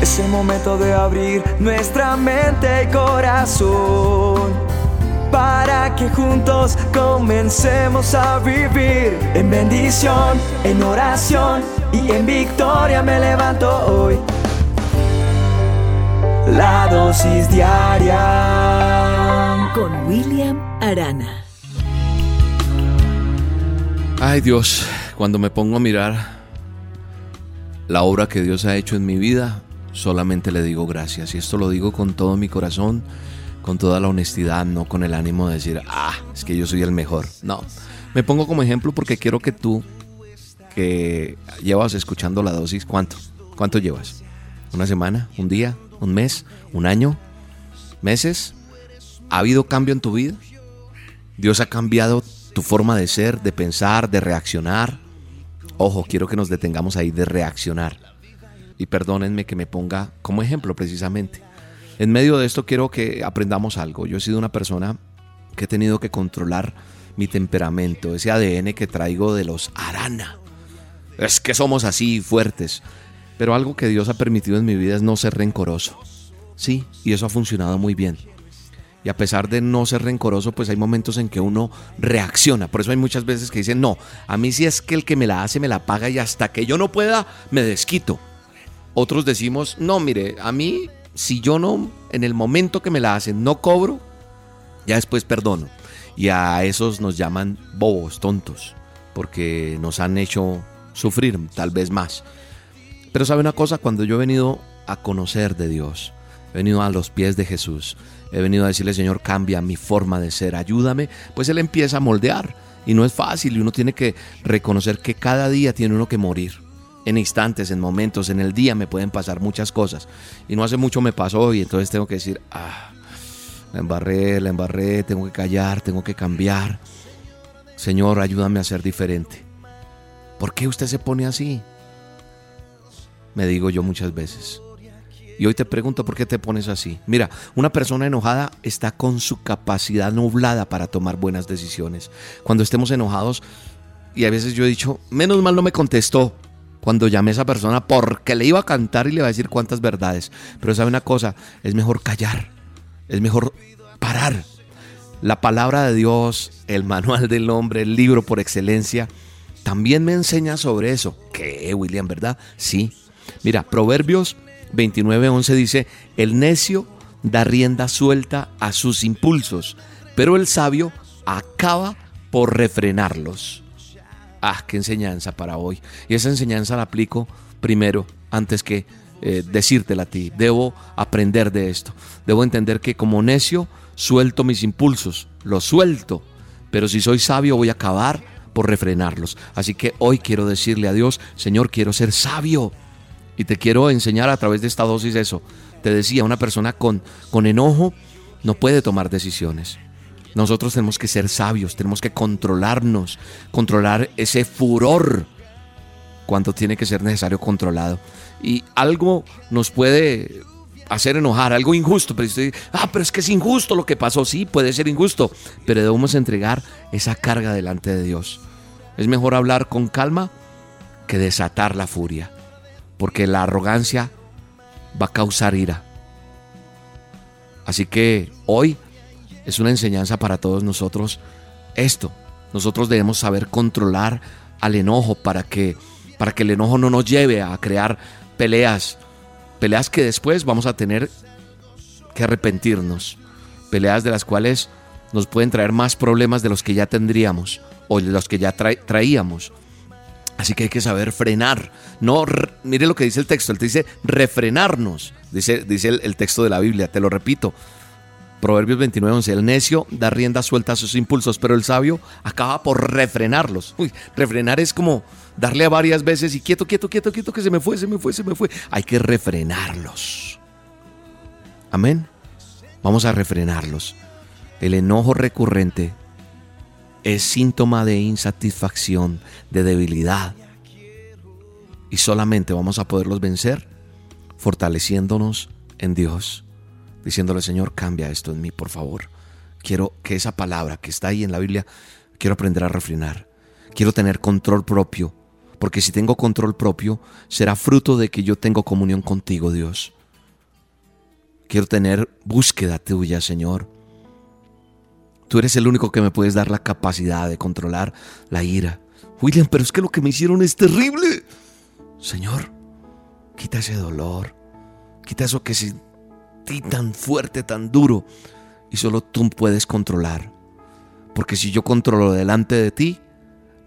Es el momento de abrir nuestra mente y corazón para que juntos comencemos a vivir en bendición, en oración y en victoria me levanto hoy. La dosis diaria con William Arana. Ay Dios, cuando me pongo a mirar la obra que Dios ha hecho en mi vida, solamente le digo gracias. Y esto lo digo con todo mi corazón, con toda la honestidad, no con el ánimo de decir, ah, es que yo soy el mejor. No, me pongo como ejemplo porque quiero que tú, que llevas escuchando la dosis, ¿cuánto? ¿Cuánto llevas? ¿Una semana? ¿Un día? ¿Un mes? ¿Un año? ¿Meses? ¿Ha habido cambio en tu vida? ¿Dios ha cambiado tu forma de ser, de pensar, de reaccionar? Ojo, quiero que nos detengamos ahí de reaccionar y perdónenme que me ponga como ejemplo precisamente. En medio de esto quiero que aprendamos algo. Yo he sido una persona que he tenido que controlar mi temperamento, ese ADN que traigo de los Arana. Es que somos así fuertes. Pero algo que Dios ha permitido en mi vida es no ser rencoroso. Sí, y eso ha funcionado muy bien. Y a pesar de no ser rencoroso, pues hay momentos en que uno reacciona. Por eso hay muchas veces que dicen, no, a mí si es que el que me la hace me la paga y hasta que yo no pueda, me desquito. Otros decimos, no, mire, a mí, si yo no, en el momento que me la hacen, no cobro, ya después perdono. Y a esos nos llaman bobos, tontos, porque nos han hecho sufrir tal vez más. Pero sabe una cosa, cuando yo he venido a conocer de Dios, he venido a los pies de Jesús, he venido a decirle, Señor, cambia mi forma de ser, ayúdame, pues Él empieza a moldear. Y no es fácil y uno tiene que reconocer que cada día tiene uno que morir en instantes, en momentos, en el día me pueden pasar muchas cosas. Y no hace mucho me pasó y entonces tengo que decir, ah, la embarré, la embarré, tengo que callar, tengo que cambiar. Señor, ayúdame a ser diferente. ¿Por qué usted se pone así? Me digo yo muchas veces. Y hoy te pregunto por qué te pones así. Mira, una persona enojada está con su capacidad nublada para tomar buenas decisiones. Cuando estemos enojados, y a veces yo he dicho, menos mal no me contestó, cuando llamé a esa persona porque le iba a cantar y le iba a decir cuántas verdades. Pero sabe una cosa, es mejor callar, es mejor parar. La palabra de Dios, el manual del hombre, el libro por excelencia, también me enseña sobre eso. ¿Qué, William, verdad? Sí. Mira, Proverbios 29:11 dice, el necio da rienda suelta a sus impulsos, pero el sabio acaba por refrenarlos. Ah, qué enseñanza para hoy. Y esa enseñanza la aplico primero, antes que eh, decírtela a ti. Debo aprender de esto. Debo entender que como necio suelto mis impulsos, los suelto. Pero si soy sabio voy a acabar por refrenarlos. Así que hoy quiero decirle a Dios, Señor, quiero ser sabio. Y te quiero enseñar a través de esta dosis eso. Te decía, una persona con, con enojo no puede tomar decisiones. Nosotros tenemos que ser sabios, tenemos que controlarnos, controlar ese furor cuando tiene que ser necesario controlado. Y algo nos puede hacer enojar, algo injusto, pero ah, pero es que es injusto lo que pasó, sí, puede ser injusto, pero debemos entregar esa carga delante de Dios. Es mejor hablar con calma que desatar la furia, porque la arrogancia va a causar ira. Así que hoy es una enseñanza para todos nosotros esto. Nosotros debemos saber controlar al enojo para que, para que el enojo no nos lleve a crear peleas, peleas que después vamos a tener que arrepentirnos, peleas de las cuales nos pueden traer más problemas de los que ya tendríamos o de los que ya traíamos. Así que hay que saber frenar. No, mire lo que dice el texto, él te dice refrenarnos, dice, dice el texto de la Biblia, te lo repito, Proverbios 29:11, el necio da rienda suelta a sus impulsos, pero el sabio acaba por refrenarlos. Uy, refrenar es como darle a varias veces y quieto, quieto, quieto, quieto, que se me fue, se me fue, se me fue. Hay que refrenarlos. Amén. Vamos a refrenarlos. El enojo recurrente es síntoma de insatisfacción, de debilidad. Y solamente vamos a poderlos vencer fortaleciéndonos en Dios diciéndole, Señor, cambia esto en mí, por favor. Quiero que esa palabra que está ahí en la Biblia, quiero aprender a refrenar. Quiero tener control propio Porque si tengo control propio, será fruto de que yo tengo comunión contigo, Dios. Quiero tener búsqueda tuya, Señor. Tú eres el único que me puedes dar la capacidad de controlar la ira. William, pero es que lo que me hicieron es terrible. Señor, quita ese dolor. Quita eso que tan fuerte, tan duro. Y solo tú puedes controlar. Porque si yo controlo delante de ti,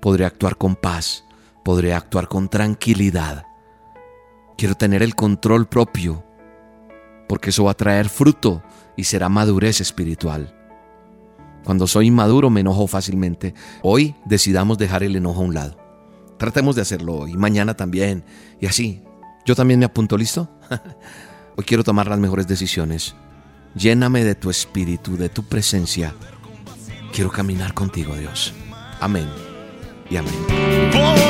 podré actuar con paz, podré actuar con tranquilidad. Quiero tener el control propio, porque eso va a traer fruto y será madurez espiritual. Cuando soy inmaduro me enojo fácilmente. Hoy decidamos dejar el enojo a un lado. Tratemos de hacerlo hoy, mañana también, y así. Yo también me apunto, ¿listo? hoy quiero tomar las mejores decisiones. Lléname de tu espíritu, de tu presencia Quiero caminar contigo, Dios. Amén y amén.